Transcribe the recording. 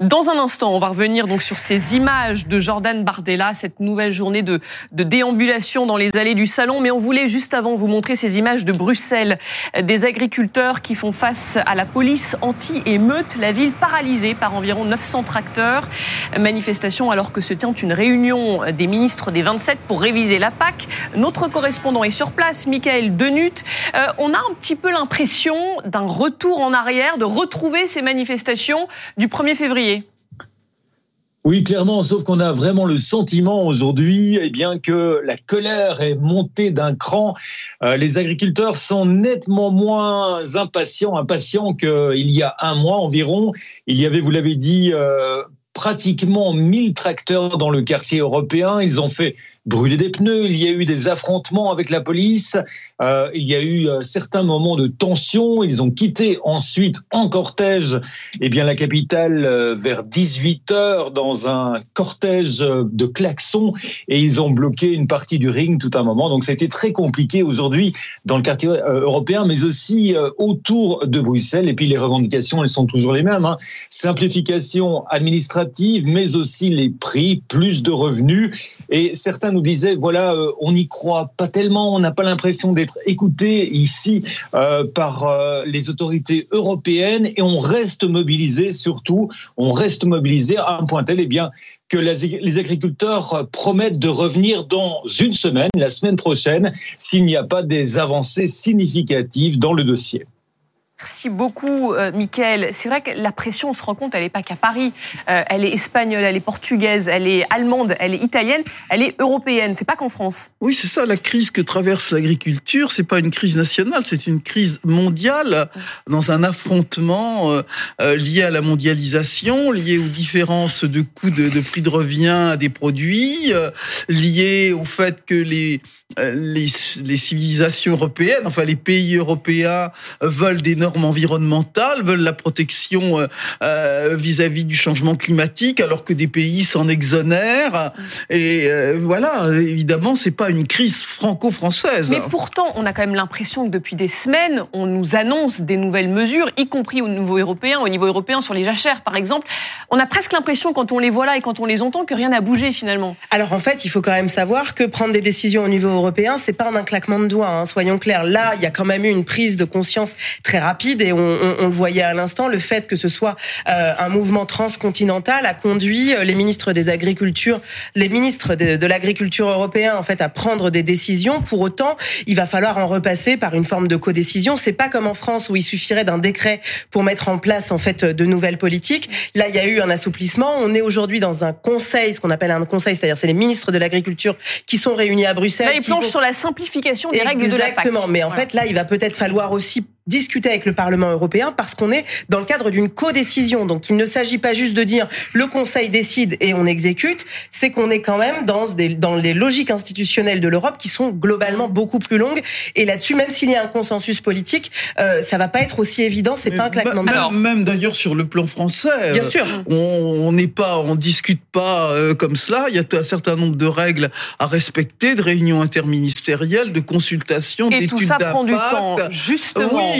Dans un instant, on va revenir donc sur ces images de Jordan Bardella, cette nouvelle journée de, déambulation dans les allées du salon. Mais on voulait juste avant vous montrer ces images de Bruxelles, des agriculteurs qui font face à la police anti-émeute, la ville paralysée par environ 900 tracteurs. Manifestation alors que se tient une réunion des ministres des 27 pour réviser la PAC. Notre correspondant est sur place, Michael Denut. Euh, on a un petit peu l'impression d'un retour en arrière, de retrouver ces manifestations du 1er février. Oui, clairement, sauf qu'on a vraiment le sentiment aujourd'hui eh bien, que la colère est montée d'un cran. Euh, les agriculteurs sont nettement moins impatients, impatients qu'il y a un mois environ. Il y avait, vous l'avez dit, euh, pratiquement 1000 tracteurs dans le quartier européen. Ils ont fait brûler des pneus, il y a eu des affrontements avec la police, euh, il y a eu euh, certains moments de tension. Ils ont quitté ensuite en cortège eh bien, la capitale euh, vers 18 heures dans un cortège de klaxons et ils ont bloqué une partie du ring tout un moment. Donc ça a été très compliqué aujourd'hui dans le quartier européen, mais aussi autour de Bruxelles. Et puis les revendications, elles sont toujours les mêmes. Hein. Simplification administrative, mais aussi les prix, plus de revenus. Et certains nous disaient, voilà, euh, on n'y croit pas tellement, on n'a pas l'impression d'être écouté ici euh, par euh, les autorités européennes et on reste mobilisé surtout, on reste mobilisé à un point tel, eh bien, que les agriculteurs promettent de revenir dans une semaine, la semaine prochaine, s'il n'y a pas des avancées significatives dans le dossier. Merci beaucoup, euh, Mickaël. C'est vrai que la pression, on se rend compte, elle n'est pas qu'à Paris. Euh, elle est espagnole, elle est portugaise, elle est allemande, elle est italienne, elle est européenne. C'est pas qu'en France. Oui, c'est ça. La crise que traverse l'agriculture, c'est pas une crise nationale, c'est une crise mondiale dans un affrontement euh, lié à la mondialisation, lié aux différences de coûts de, de prix de revient des produits, lié au fait que les, les, les civilisations européennes, enfin les pays européens veulent des normes environnementales, veulent la protection euh, euh, vis-à-vis du changement climatique, alors que des pays s'en exonèrent. Et euh, voilà, évidemment, c'est pas une crise franco-française. Mais pourtant, on a quand même l'impression que depuis des semaines, on nous annonce des nouvelles mesures, y compris au niveau européen, au niveau européen sur les jachères, par exemple. On a presque l'impression, quand on les voit là et quand on les entend, que rien n'a bougé finalement. Alors en fait, il faut quand même savoir que prendre des décisions au niveau européen, c'est pas un claquement de doigts. Hein, soyons clairs. Là, il y a quand même eu une prise de conscience très rapide et on, on, le voyait à l'instant, le fait que ce soit euh, un mouvement transcontinental a conduit euh, les ministres des agricultures, les ministres de, de l'agriculture européen en fait à prendre des décisions. Pour autant, il va falloir en repasser par une forme de codécision. C'est pas comme en France où il suffirait d'un décret pour mettre en place en fait de nouvelles politiques. Là, il y a eu un assouplissement. On est aujourd'hui dans un conseil, ce qu'on appelle un conseil, c'est-à-dire c'est les ministres de l'agriculture qui sont réunis à Bruxelles. Là, ils sur la simplification des règles de la PAC. Exactement. Mais en fait, là, il va peut-être falloir aussi discuter avec le Parlement européen parce qu'on est dans le cadre d'une codécision. Donc il ne s'agit pas juste de dire le Conseil décide et on exécute, c'est qu'on est quand même dans, des, dans les logiques institutionnelles de l'Europe qui sont globalement beaucoup plus longues. Et là-dessus, même s'il y a un consensus politique, euh, ça va pas être aussi évident. C'est pas un claquement de doigts. Même d'ailleurs sur le plan français, bien sûr, on n'est pas, on discute pas euh, comme cela. Il y a un certain nombre de règles à respecter, de réunions interministérielles, de consultations, d'études d'impact. Et tout ça prend du temps, justement.